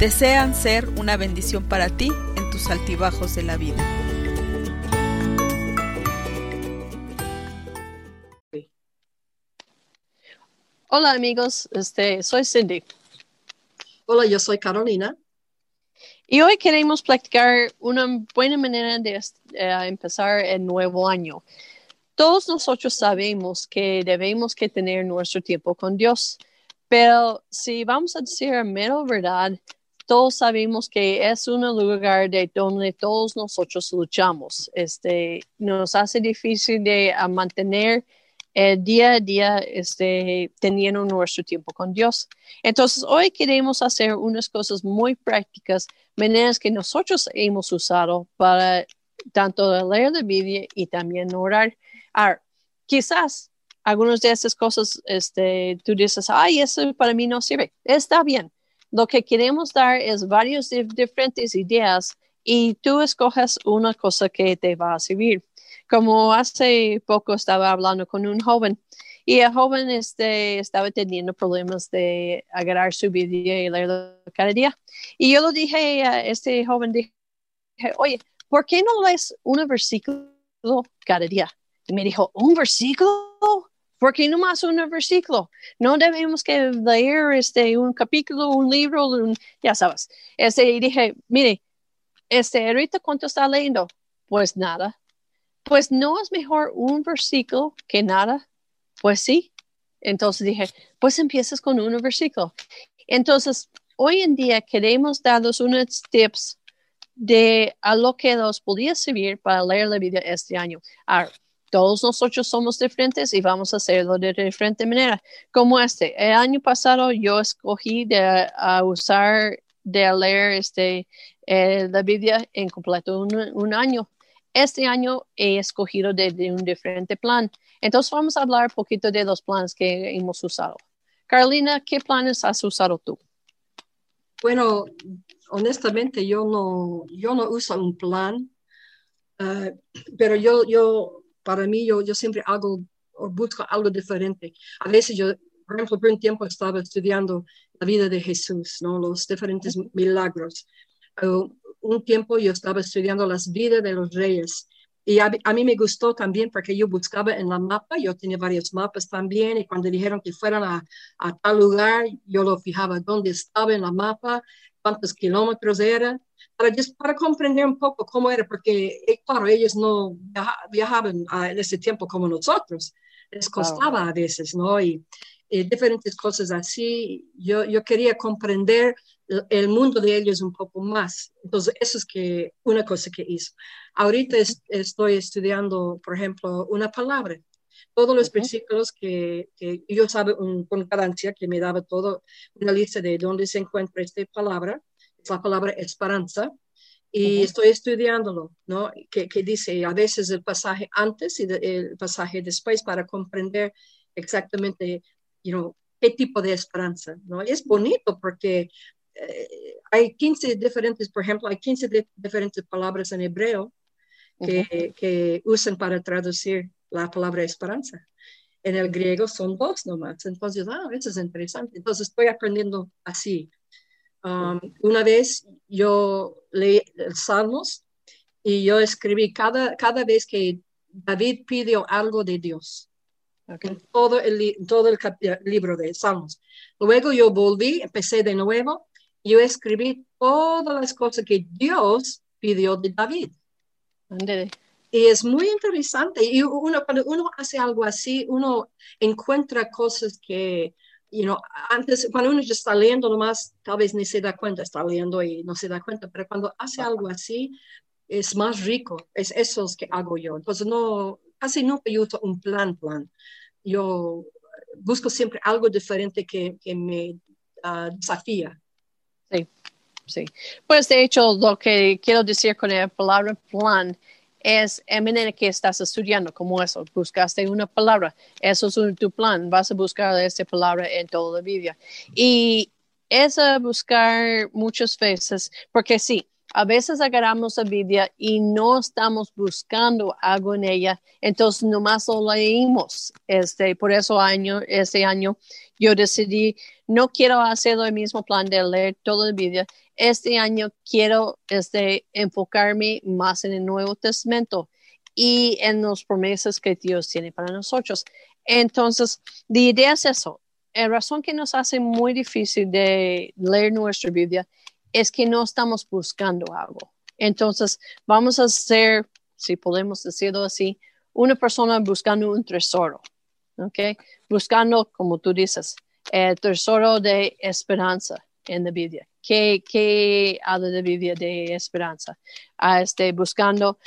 Desean ser una bendición para ti en tus altibajos de la vida. Hola amigos, este, soy Cindy. Hola, yo soy Carolina. Y hoy queremos platicar una buena manera de uh, empezar el nuevo año. Todos nosotros sabemos que debemos que tener nuestro tiempo con Dios, pero si vamos a decir la mera verdad, todos sabemos que es un lugar de donde todos nosotros luchamos. Este, nos hace difícil de mantener el día a día este, teniendo nuestro tiempo con Dios. Entonces, hoy queremos hacer unas cosas muy prácticas, maneras que nosotros hemos usado para tanto leer la Biblia y también orar. Quizás algunas de esas cosas, este, tú dices, ay, eso para mí no sirve. Está bien. Lo que queremos dar es varias diferentes ideas y tú escoges una cosa que te va a servir como hace poco estaba hablando con un joven y el joven este, estaba teniendo problemas de agarrar su vida y leerlo cada día. Y yo lo dije a este joven, dije, oye, ¿por qué no lees un versículo cada día? Y me dijo, ¿un versículo? ¿Por qué no más un versículo? No debemos que leer este, un capítulo, un libro, ya sabes. Este, y dije, mire, este, ahorita cuánto está leyendo? Pues nada pues no es mejor un versículo que nada. Pues sí. Entonces dije, pues empiezas con un versículo. Entonces, hoy en día queremos darles unos tips de a lo que nos podía servir para leer la Biblia este año. Ahora, todos nosotros somos diferentes y vamos a hacerlo de diferente manera. Como este, el año pasado yo escogí de usar, de leer este, eh, la Biblia en completo un año este año he escogido de, un diferente plan. Entonces vamos a hablar un poquito de los planes que hemos usado. Carolina, ¿qué planes has usado tú? Bueno, honestamente yo no, yo no uso un plan, eh, pero yo, yo, para mí, yo, yo siempre hago o busco algo diferente. A veces yo, por ejemplo, por un tiempo estaba estudiando la vida de Jesús, ¿no? los diferentes milagros un tiempo yo estaba estudiando las vidas de los reyes y a, mí me gustó también porque yo buscaba en la mapa, yo tenía varios mapas también y cuando dijeron que fueran a, tal lugar, yo lo fijaba dónde estaba en la mapa, cuántos kilómetros era, para, para comprender un poco cómo era, porque eh, claro, ellos no viajaban en ese tiempo como nosotros, les costaba a veces, ¿no? Y, y diferentes cosas así, yo, yo quería comprender el mundo de ellos un poco más. Entonces, eso es que una cosa que hizo. Ahorita estoy estudiando, por ejemplo, una palabra. Todos los versículos que, que yo sabe un, con cadencia que me daba todo una lista de dónde se encuentra esta palabra, es la palabra esperanza, y estoy estudiándolo, ¿no? Que, que, dice a veces el pasaje antes y el pasaje después para comprender exactamente, you know, qué tipo de esperanza, ¿no? Es bonito porque eh, hay 15 diferentes, por ejemplo, hay 15 diferentes palabras en hebreo que, que, usan para traducir la palabra esperanza. En el griego son dos nomás. Entonces, ah, eso es interesante. Entonces, estoy aprendiendo así. Um, una vez yo leí el Salmos y yo escribí cada, cada vez que David pidió algo de Dios. En todo el, todo el libro de Salmos. Luego yo volví, empecé de nuevo yo escribí todas las cosas que Dios pidió de David. Y es muy interesante. Y uno, cuando uno hace algo así, uno encuentra cosas que, you know, antes, cuando uno ya está leyendo nomás, tal vez ni se da cuenta, está leyendo y no se da cuenta, pero cuando hace algo así, es más rico. Es eso que hago yo. Entonces, no, casi nunca yo uso un plan, plan. Yo busco siempre algo diferente que, que me ah, desafía. Sí. Sí. Pues de hecho, lo que quiero decir con la palabra plan es en manera que estás estudiando como eso. Buscaste una palabra, eso es tu plan. Vas a buscar esa palabra en toda la Biblia. Y es buscar muchas veces, porque sí, a veces agarramos la Biblia y no estamos buscando algo en ella, entonces nomás lo leímos. Este, por eso año, este año yo decidí, no quiero hacer el mismo plan de leer toda la Biblia. Este año quiero este, enfocarme más en el Nuevo Testamento y en las promesas que Dios tiene para nosotros. Entonces, la idea es eso. La razón que nos hace muy difícil de leer nuestra Biblia es que no estamos buscando algo. Entonces, vamos a ser, si podemos decirlo así, una persona buscando un tesoro, ¿ok? Buscando, como tú dices, el tesoro de esperanza en la Biblia. ¿Qué, qué habla de Biblia de esperanza? Ah, este, buscando,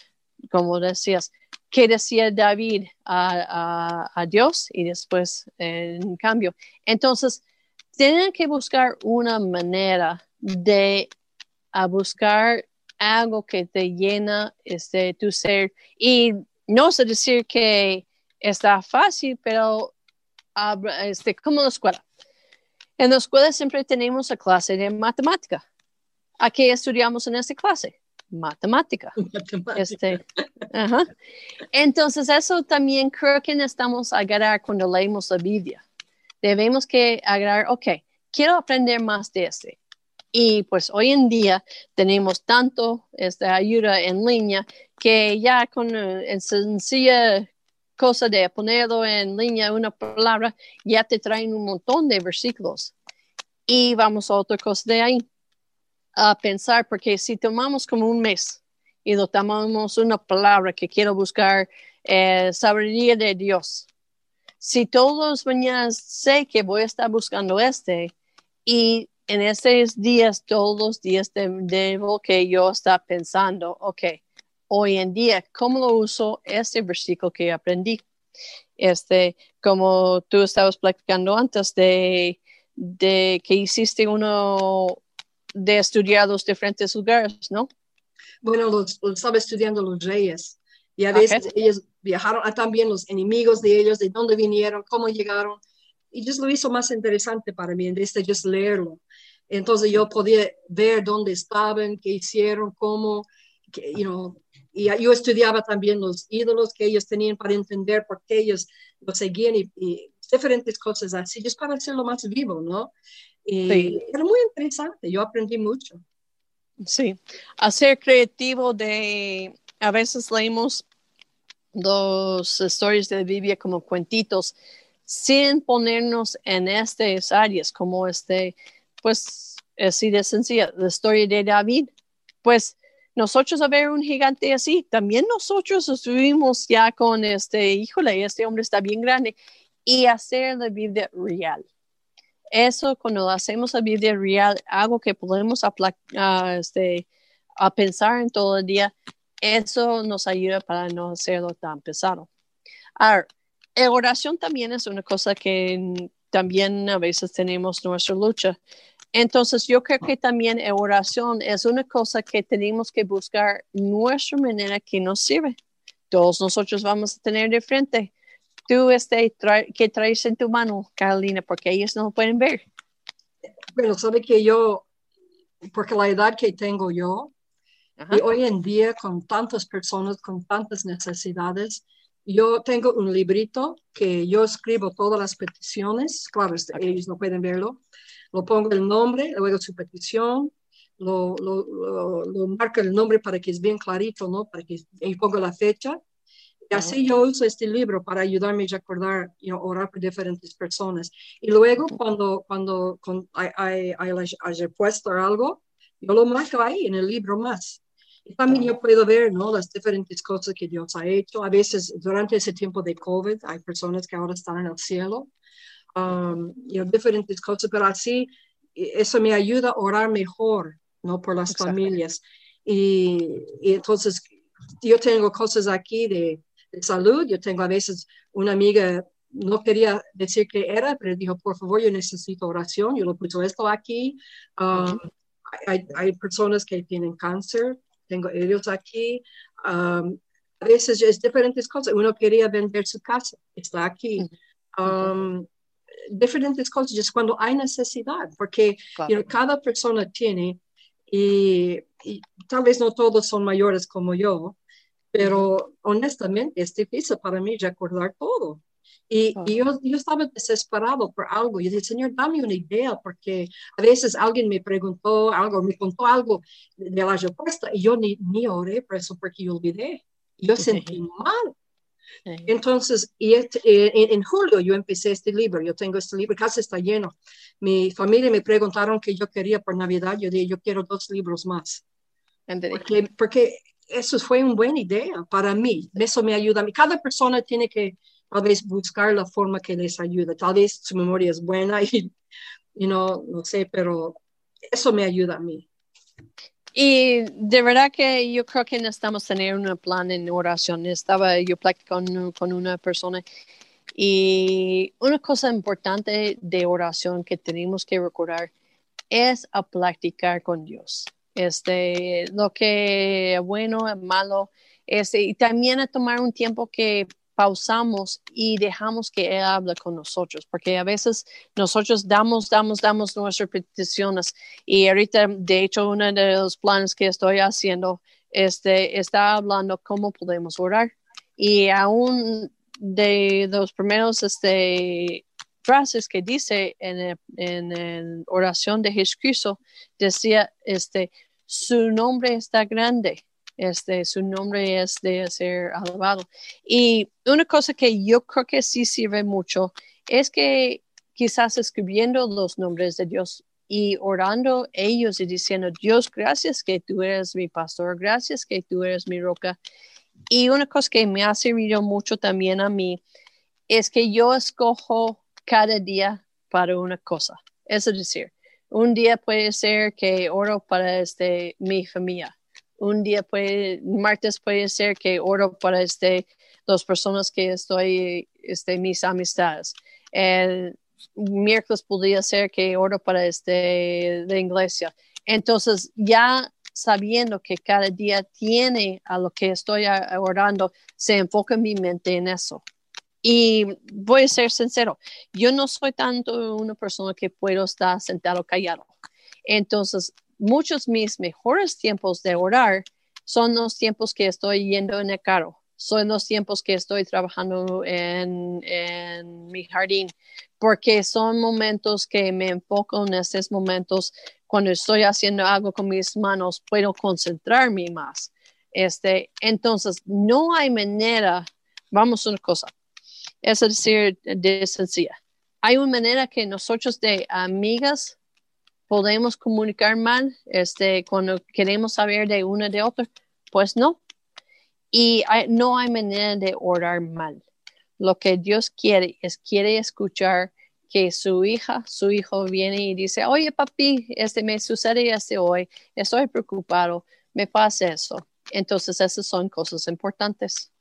como decías, ¿qué decía David a, a, Dios y después en cambio? Entonces, tienen que buscar una manera de a buscar algo que te llena este, tu ser. Y no sé decir que está fácil, pero este, como la escuela. En la escuela siempre tenemos la clase de matemática. ¿A qué estudiamos en esta clase? Matemática. Este, Entonces, eso también creo que necesitamos agarrar cuando leemos la Biblia. Debemos que agarrar, ok, quiero aprender más de este. Y pues hoy en día tenemos tanto esta ayuda en línea que ya con eh, sencilla cosa de ponerlo en línea una palabra, ya te traen un montón de versículos. Y vamos a otra cosa de ahí, a pensar, porque si tomamos como un mes y lo tomamos una palabra que quiero buscar, eh, sabiduría de Dios. Si todos los mañanas sé que voy a estar buscando este y en estos días, todos los días, debo que yo estar pensando, ok, hoy en día, ¿cómo lo uso este versículo que aprendí? Este, como tú estabas platicando antes de, de que hiciste uno de estudiar los diferentes lugares, ¿no? Bueno, los, estaba estudiando los reyes y a veces ellos viajaron a también los enemigos de ellos, de dónde vinieron, cómo llegaron y eso lo hizo más interesante para mí en vez de just leerlo. Entonces yo podía ver dónde estaban, qué hicieron, cómo, you know, y yo estudiaba también los ídolos que ellos tenían para entender por qué ellos lo seguían y, diferentes cosas así, just para hacerlo más vivo, ¿no? Y Era muy interesante, yo aprendí mucho. Sí, hacer creativo de, a veces leemos los historias de la Biblia como cuentitos, sin ponernos en estas áreas como este, pues así de sencilla, la historia de David, pues nosotros a ver un gigante así, también nosotros estuvimos ya con este, híjole, este hombre está bien grande, y hacer la Biblia real. Eso cuando hacemos la Biblia real, algo que podemos uh, este, a pensar en todo el día, eso nos ayuda para no hacerlo tan pesado. Ahora, la oración también es una cosa que también a veces tenemos nuestra lucha. Entonces, yo creo que también la oración es una cosa que tenemos que buscar nuestra manera que nos sirve. Todos nosotros vamos a tener de frente. Tú, este, ¿qué traes en tu mano, Carolina? Porque ellos no lo pueden ver. Bueno, sabe que yo, porque la edad que tengo yo, y hoy en día con tantas personas, con tantas necesidades, yo tengo un librito que yo escribo todas las peticiones, claro, este, ellos no pueden verlo, lo pongo el nombre, luego su petición, lo, lo, lo, marco el nombre para que es bien clarito, ¿no? Para que y pongo la fecha. Y así yo uso este libro para ayudarme a recordar y orar por diferentes personas. Y luego cuando, cuando hay, hay, hay, hay puesto algo, yo lo marco ahí en el libro más. Y también yo puedo ver ¿no? las diferentes cosas que Dios ha hecho. A veces durante ese tiempo de COVID hay personas que ahora están en el cielo. Um, y diferentes cosas, pero así eso me ayuda a orar mejor ¿no? por las familias. Y, y, entonces yo tengo cosas aquí de, de, salud. Yo tengo a veces una amiga, no quería decir que era, pero dijo, por favor, yo necesito oración. Yo lo puse esto aquí. Um, hay, hay personas que tienen cáncer, tengo ellos aquí. Um, a veces es diferentes cosas. Uno quería vender su casa, está aquí. Um, diferentes cosas, es cuando hay necesidad, porque Claro. you know, cada persona tiene, y, y tal vez no todos son mayores como yo, pero honestamente es difícil para mí recordar todo. Y, y yo, yo estaba desesperado por algo. Yo dije, Señor, dame una idea, porque a veces alguien me preguntó algo, me contó algo de de la respuesta y yo ni, ni oré por eso porque yo olvidé. Yo sentí mal. Sí. Entonces, y este- eh, en, en julio yo empecé este libro, yo tengo este libro, casi está lleno. Mi familia me preguntaron qué yo quería por Navidad, yo dije, yo quiero dos libros más, porque, porque eso fue una buena idea para mí, eso me ayuda a mí. Cada persona tiene que tal vez buscar la forma que les ayuda, tal vez su memoria es buena y, y no, no sé, pero eso me ayuda a mí. Y de verdad que yo creo que necesitamos tener un plan en oración. Estaba yo platicando con una persona y una cosa importante de oración que tenemos que recordar es a practicar con Dios. Este, lo que es bueno, es malo, este, y también a tomar un tiempo que pausamos y dejamos que Él hable con nosotros, porque a veces nosotros damos, damos, damos nuestras peticiones y ahorita, de hecho, uno de los planes que estoy haciendo este, está hablando cómo podemos orar. Y aún de los primeros este, frases que dice en, en oración de Jesucristo, decía, este, su nombre está grande, este, su nombre es de ser alabado. Y una cosa que yo creo que sí sirve mucho es que quizás escribiendo los nombres de Dios y orando ellos y diciendo, Dios, gracias que tú eres mi pastor, gracias que tú eres mi roca. Y una cosa que me ha servido mucho también a mí es que yo escojo cada día para una cosa. Es decir, un día puede ser que oro para este, mi familia. Un día puede, martes puede ser que oro para este, las personas que estoy, este, mis amistades. El miércoles podría ser que oro para este, la iglesia. Entonces, ya sabiendo que cada día tiene a lo que estoy orando, se enfoca mi mente en eso. Y voy a ser sincero, yo no soy tanto una persona que puedo estar sentado callado. Entonces, muchos mis mejores tiempos de orar son los tiempos que estoy yendo en el carro, son los tiempos que estoy trabajando en, mi jardín, porque son momentos que me enfoco en estos momentos cuando estoy haciendo algo con mis manos, puedo concentrarme más. Este, entonces, no hay manera, vamos a una cosa, es decir, de sencilla. Hay una manera que nosotros de amigas podemos comunicar mal, este, cuando queremos saber de una de otra, pues no. Y hay- no hay manera de orar mal. Lo que Dios quiere es quiere escuchar que su hija, su hijo viene y dice, oye papi, este me sucede este hoy, estoy preocupado, me pasa eso. Entonces esas son cosas importantes.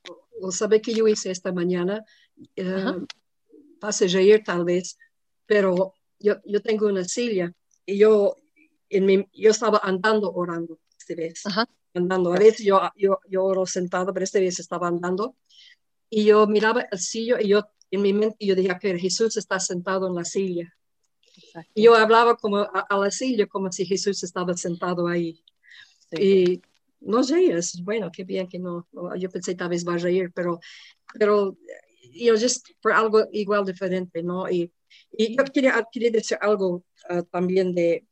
o sabe que yo hice esta mañana, eh, Ajá. pase reír tal vez, pero yo, yo tengo una silla y yo, en mi, yo estaba andando orando esta vez, Ajá. andando. A veces yo, yo, yo oro sentado, pero esta vez estaba andando y yo miraba el sillo y yo en mi mente yo dije que Jesús está sentado en la silla. Y yo hablaba como a, a la silla como si Jesús estaba sentado ahí. Sí. Y no sé, es bueno, qué bien que no, no, yo pensé tal vez va a reír, pero, pero yo just por algo igual diferente, ¿no? Y, y yo quería, quería decir algo ah, también de,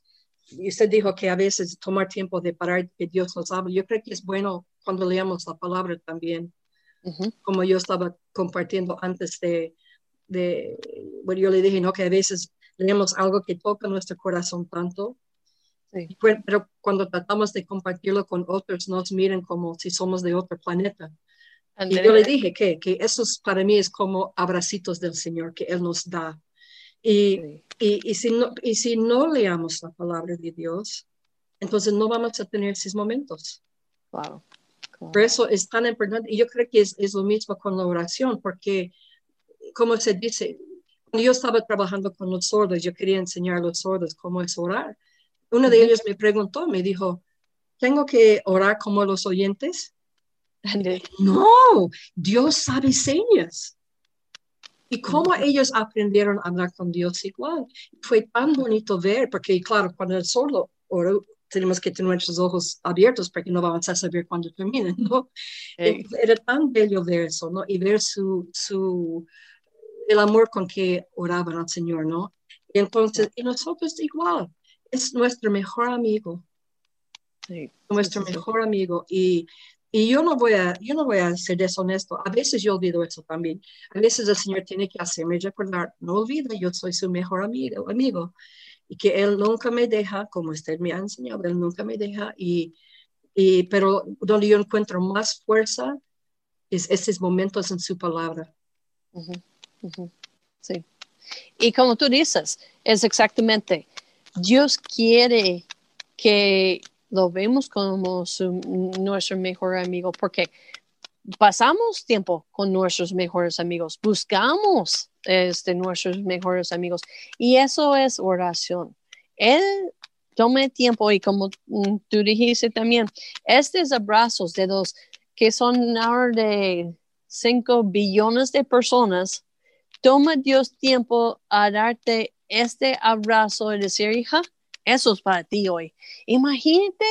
y usted dijo que a veces tomar tiempo de parar, que Dios nos habla. Yo creo que es bueno cuando leamos la palabra también, como yo estaba compartiendo antes de, de bueno, yo le dije, ¿no? Que a veces leemos algo que toca nuestro corazón tanto Sí. Pero cuando tratamos de compartirlo con otros, nos miran como si somos de otro planeta. Y yo le dije que, que eso es- para mí es como abracitos del Señor que Él nos da. Y, Sí. y, y, si no, y si no leamos la palabra de Dios, entonces no vamos a tener esos momentos. Claro. Por eso es tan importante. Y yo creo que es, es lo mismo con la oración, porque, como se dice, cuando yo estaba trabajando con los sordos, yo quería enseñar a los sordos cómo es orar. Uno de ellos me preguntó, me dijo, ¿tengo que orar como los oyentes? No, Dios sabe señas. Y cómo ellos aprendieron a hablar con Dios igual. Fue tan bonito ver, porque claro, cuando el solo oro, tenemos que tener nuestros ojos abiertos porque no vamos a saber cuándo terminen, ¿no? Era tan bello ver eso, ¿no? Y ver su, su, el amor con que oraban al Señor, ¿no? Y entonces, y nosotros igual, es nuestro mejor amigo. Sí, nuestro mejor amigo. Y, y yo no voy a, yo no voy a ser deshonesto. A veces yo olvido eso también. A veces el Señor tiene que hacerme recordar, no olvide, yo soy su mejor amigo, amigo. Y que Él nunca me deja, como usted me ha enseñado, Él nunca me deja. Y, y pero donde yo encuentro más fuerza es esos momentos en su palabra. Sí. Y como tú dices, es exactamente, Dios quiere que lo vemos como nuestro mejor amigo porque pasamos tiempo con nuestros mejores amigos, buscamos este, nuestros mejores amigos y eso es oración. Él tome tiempo y como tú dijiste también, estos abrazos de los que son ahora de 5 billones de personas, toma Dios tiempo a darte este abrazo y decir, hija, eso es para ti hoy. Imagínate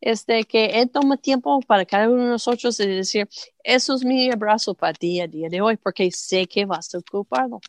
este, que Él toma tiempo para cada uno de nosotros y decir, eso es mi abrazo para ti a día de hoy, porque sé que vas a ocuparlo.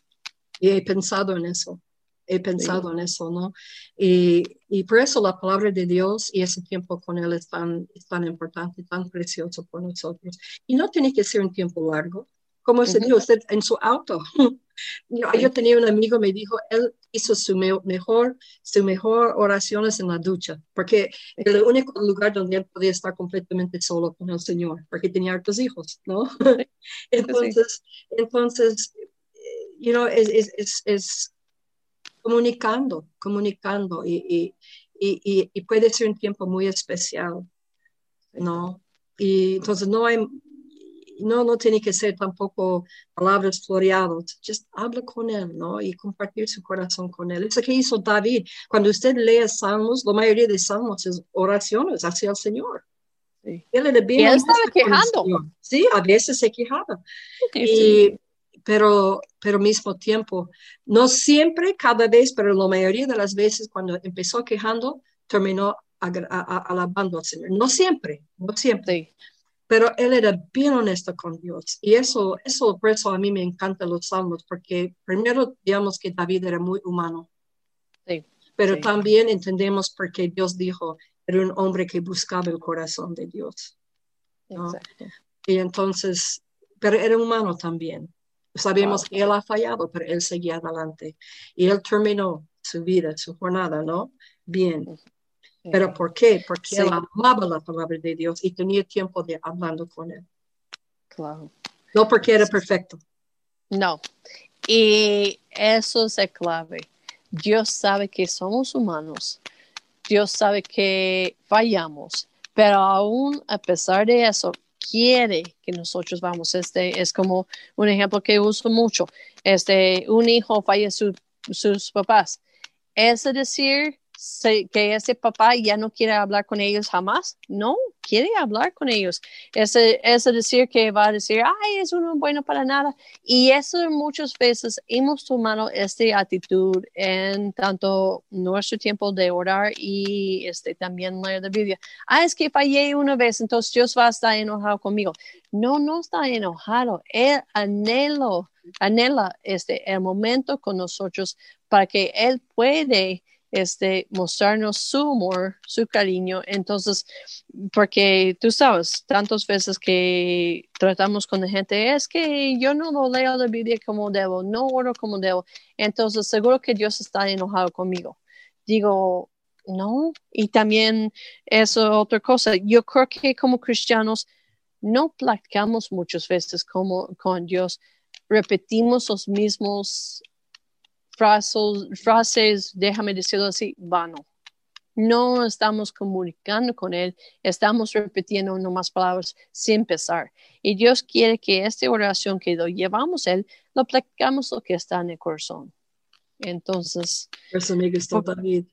Y he pensado en eso, he pensado en eso, ¿no? Y, y, por eso la palabra de Dios y ese tiempo con Él es tan, es tan importante, tan precioso por nosotros. Y no tiene que ser un tiempo largo, como se dijo usted en su auto. Yo, tenía un amigo, me dijo, él hizo su mejor, su mejor oraciones en la ducha, porque era el único lugar donde él podía estar completamente solo con el Señor, porque tenía hartos hijos, ¿no? entonces, entonces, you know, es, es, es, comunicando, comunicando y, y, y, puede ser un tiempo muy especial, ¿no? Y entonces no hay, no, no tiene que ser tampoco palabras floreadas, just habla con él, ¿no? Y compartir su corazón con él. Eso que hizo David. Cuando usted lee salmos, la mayoría de salmos es oraciones hacia el Señor. Sí. Él, y él estaba quejando. Sí, a veces se quejaba. Y, pero, pero mismo tiempo, no siempre, cada vez, pero la mayoría de las veces cuando empezó quejando, terminó alabando al Señor. No siempre, no siempre. Sí pero él era bien honesto con Dios. Y eso, eso, por eso a mí me encantan los salmos, porque primero, digamos que David era muy humano. Sí, pero también entendemos porque Dios dijo, era un hombre que buscaba el corazón de Dios. Y entonces, pero era humano también. Sabemos que él ha fallado, pero él seguía adelante. Y él terminó su vida, su jornada, ¿no? Bien. ¿Pero por qué? Porque él amaba la palabra de Dios y tenía tiempo de hablando con él. Claro. No porque era perfecto. No. Y eso es clave. Dios sabe que somos humanos. Dios sabe que fallamos. Pero aún a pesar de eso, quiere que nosotros vamos. Este es como un ejemplo que uso mucho. Este, un hijo falla sus papás. Es decir que ese papá ya no quiere hablar con ellos jamás. No, quiere hablar con ellos. Ese, es decir que va a decir, ay, es uno bueno para nada. Y eso muchas veces hemos tomado esta actitud en tanto nuestro tiempo de orar y este, también leer la Biblia. Ah, es que fallé una vez, entonces Dios va a estar enojado conmigo. No, no está enojado. Él anhelo, anhela este, el momento con nosotros para que Él puede este, mostrarnos su amor, su cariño. Entonces, porque tú sabes, tantas veces que tratamos con la gente, es que yo no lo leo la Biblia como debo, no oro como debo. Entonces, seguro que Dios está enojado conmigo. Digo, no. Y también eso otra cosa. Yo creo que como cristianos no platicamos muchas veces como con Dios, repetimos los mismos frases, déjame decirlo así, vano. No estamos comunicando con Él, estamos repitiendo nomás palabras sin pensar. Y Dios quiere que esta oración que lo llevamos a Él, lo platicamos lo que está en el corazón. Entonces. Eso me gustó, David.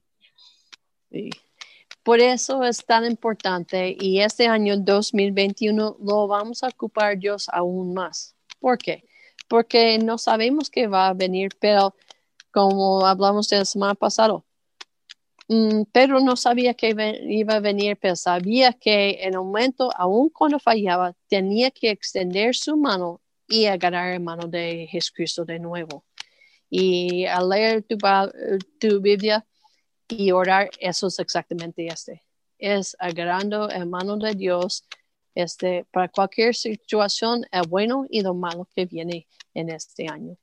Sí. Por eso es tan importante y este año 2021 lo vamos a ocupar Dios aún más. ¿Por qué? Porque no sabemos qué va a venir, pero como hablamos de la semana pasada, mm, Pedro no sabía que iba a venir, pero sabía que en el momento, aun cuando fallaba, tenía que extender su mano y agarrar la mano de Jesucristo de nuevo. Y al leer tu, Biblia, y orar, eso es exactamente este. Es agarrando en mano de Dios este, para cualquier situación, el bueno y lo malo que viene en este año.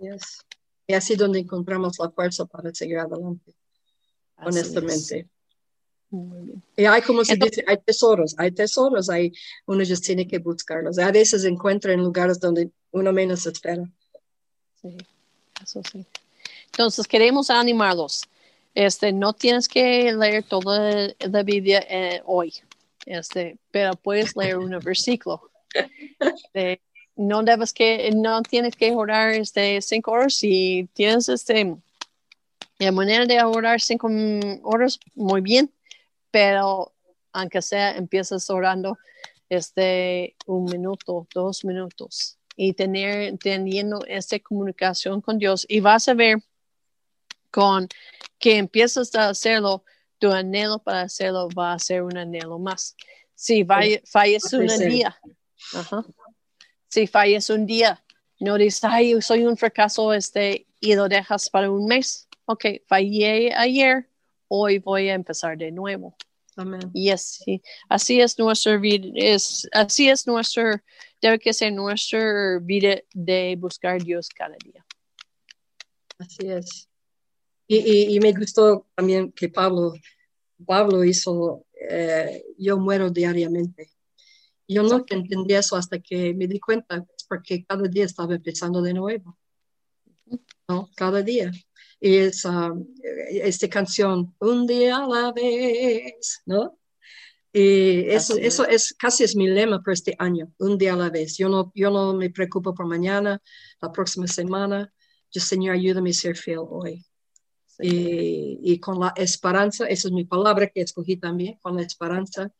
Yes. Y así donde encontramos la fuerza para seguir adelante, honestamente. Muy bien. Y hay como se dice, hay tesoros, hay tesoros, hay, uno ya tiene que buscarlos. A veces encuentra en lugares donde uno menos espera. Sí, eso sí. Entonces queremos animarlos. Este, no tienes que leer toda la Biblia eh, hoy, este, pero puedes leer un versículo. Este, no debes que, no tienes que orar este, cinco horas. Si tienes este, la manera de orar cinco horas, muy bien, pero aunque sea, empiezas orando este, un minuto, dos minutos y tener, teniendo esta comunicación con Dios y vas a ver con que empiezas a hacerlo, tu anhelo para hacerlo va a ser un anhelo más. Si falles un día, si falles un día, no dices, ay, soy un fracaso este, y lo dejas para un mes. Ok, fallé ayer, hoy voy a empezar de nuevo. Amén. Y así, así es nuestra vida, es, así es nuestro, debe que ser nuestra vida de buscar Dios cada día. Así es. Y, me gustó también que Pablo, Pablo hizo, eh, yo muero diariamente. Yo no entendí eso hasta que me di cuenta, porque cada día estaba empezando de nuevo. ¿no? Cada día. Y esa esta canción, un día a la vez, ¿no? Y eso, eso es casi es mi lema para este año, un día a la vez. Yo no, yo no me preocupo por mañana, la próxima semana. Yo, Señor, ayúdame a ser fiel hoy y, con la esperanza, esa es mi palabra que escogí también, con la esperanza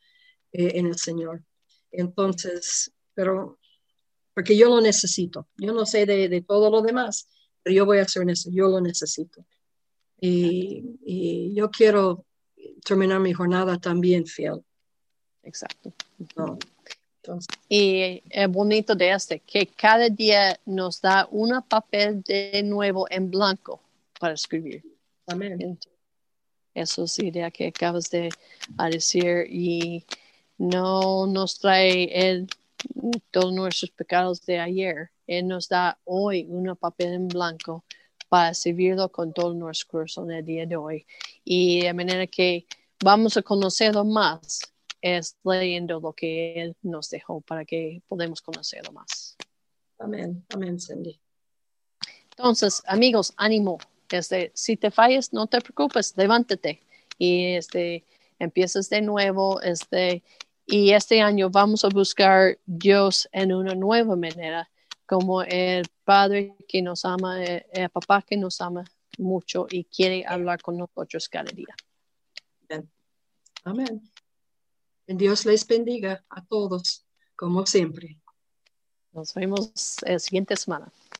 eh, en el Señor. Entonces, pero, porque yo lo necesito, yo no sé de, todo lo demás, pero yo voy a hacer eso, yo lo necesito. Y, yo quiero terminar mi jornada también fiel. Exacto. Y es bonito de este, que cada día nos da un papel de nuevo en blanco para escribir. Amén. Eso es idea que acabas de decir y no nos trae todos nuestros pecados de ayer. Él nos da hoy un papel en blanco para servirlo con todo nuestro corazón el día de hoy. Y de manera que vamos a conocerlo más es leyendo lo que Él nos dejó para que podamos conocerlo más. Amén, amén, Cindy. Entonces, amigos, ánimo. Este, si te fallas, no te preocupes, levántate y este, empiezas de nuevo. Este, y este año vamos a buscar Dios en una nueva manera, como el Padre que nos ama, eh, el, papá que nos ama mucho y quiere hablar con nosotros cada día. Amén. Dios les bendiga a todos, como siempre. Nos vemos la siguiente semana.